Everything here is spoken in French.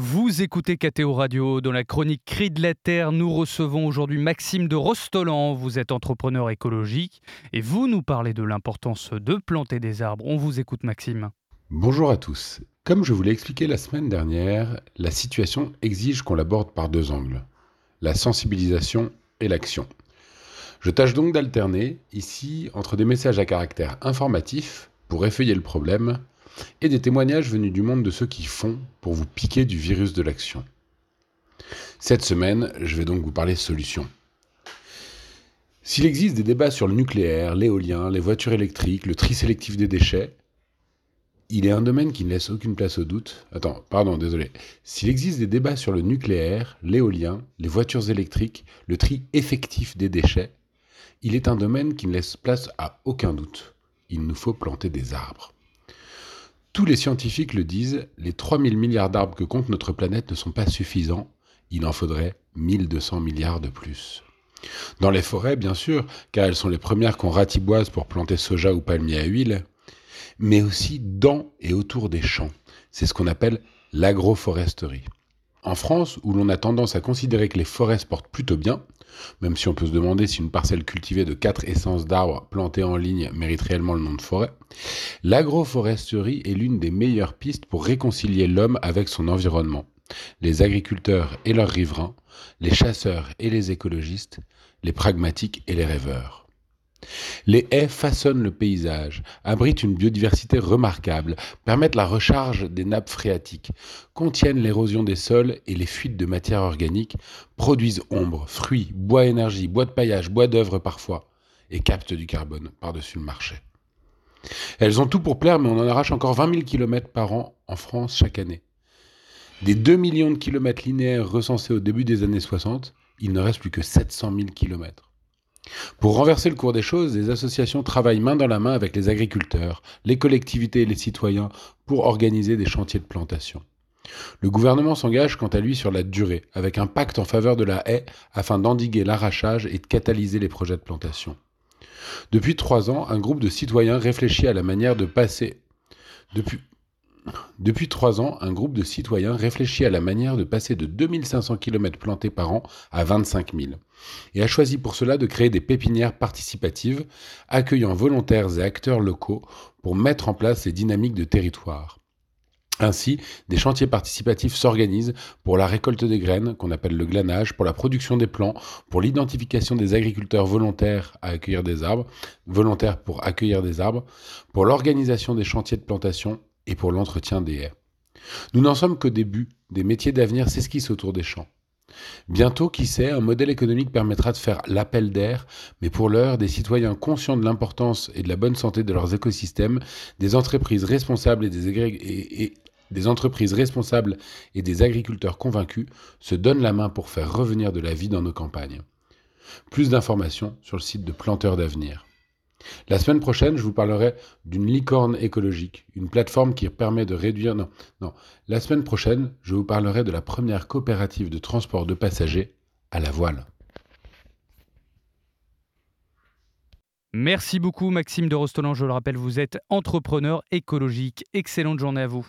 Vous écoutez KTO Radio. Dans la chronique Cri de la Terre, nous recevons aujourd'hui Maxime de Rostolan. Vous êtes entrepreneur écologique et vous nous parlez de l'importance de planter des arbres. On vous écoute, Maxime. Bonjour à tous. Comme je vous l'ai expliqué la semaine dernière, la situation exige qu'on l'aborde par deux angles la sensibilisation et l'action. Je tâche donc d'alterner ici entre des messages à caractère informatif pour effeuiller le problème et des témoignages venus du monde de ceux qui font pour vous piquer du virus de l'action. Cette semaine, je vais donc vous parler solutions. S'il existe des débats sur le nucléaire, l'éolien, les voitures électriques, le tri sélectif des déchets, il est un domaine qui ne laisse aucune place au doute. Attends, pardon, désolé. S'il existe des débats sur le nucléaire, l'éolien, les voitures électriques, le tri effectif des déchets, il est un domaine qui ne laisse place à aucun doute. Il nous faut planter des arbres. Tous les scientifiques le disent, les 3000 milliards d'arbres que compte notre planète ne sont pas suffisants, il en faudrait 1200 milliards de plus. Dans les forêts, bien sûr, car elles sont les premières qu'on ratiboise pour planter soja ou palmier à huile, mais aussi dans et autour des champs. C'est ce qu'on appelle l'agroforesterie. En France, où l'on a tendance à considérer que les forêts se portent plutôt bien, même si on peut se demander si une parcelle cultivée de quatre essences d'arbres plantées en ligne mérite réellement le nom de forêt, l'agroforesterie est l'une des meilleures pistes pour réconcilier l'homme avec son environnement. Les agriculteurs et leurs riverains, les chasseurs et les écologistes, les pragmatiques et les rêveurs. Les haies façonnent le paysage, abritent une biodiversité remarquable, permettent la recharge des nappes phréatiques, contiennent l'érosion des sols et les fuites de matière organique, produisent ombre, fruits, bois énergie, bois de paillage, bois d'œuvre parfois, et captent du carbone par-dessus le marché. Elles ont tout pour plaire, mais on en arrache encore 20 000 km par an en France chaque année. Des 2 millions de kilomètres linéaires recensés au début des années 60, il ne reste plus que 700 000 kilomètres. Pour renverser le cours des choses, les associations travaillent main dans la main avec les agriculteurs, les collectivités et les citoyens pour organiser des chantiers de plantation. Le gouvernement s'engage quant à lui sur la durée, avec un pacte en faveur de la haie afin d'endiguer l'arrachage et de catalyser les projets de plantation. Depuis trois ans, un groupe de citoyens réfléchit à la manière de passer. Depuis trois ans, un groupe de citoyens réfléchit à la manière de passer de 2500 km plantés par an à 25 000 et a choisi pour cela de créer des pépinières participatives accueillant volontaires et acteurs locaux pour mettre en place ces dynamiques de territoire. Ainsi, des chantiers participatifs s'organisent pour la récolte des graines, qu'on appelle le glanage, pour la production des plants, pour l'identification des agriculteurs volontaires à accueillir des arbres, volontaires pour accueillir des arbres, pour l'organisation des chantiers de plantation et pour l'entretien des haies. Nous n'en sommes qu'au début, des métiers d'avenir s'esquissent autour des champs. Bientôt, qui sait, un modèle économique permettra de faire l'appel d'air, mais pour l'heure, des citoyens conscients de l'importance et de la bonne santé de leurs écosystèmes, des entreprises responsables et des, des entreprises responsables et des agriculteurs convaincus se donnent la main pour faire revenir de la vie dans nos campagnes. Plus d'informations sur le site de Planteurs d'avenir. La semaine prochaine, je vous parlerai d'une licorne écologique, une plateforme qui permet de réduire... Non, non. La semaine prochaine, je vous parlerai de la première coopérative de transport de passagers à la voile. Merci beaucoup Maxime de Rostolan. Je le rappelle, vous êtes entrepreneur écologique. Excellente journée à vous.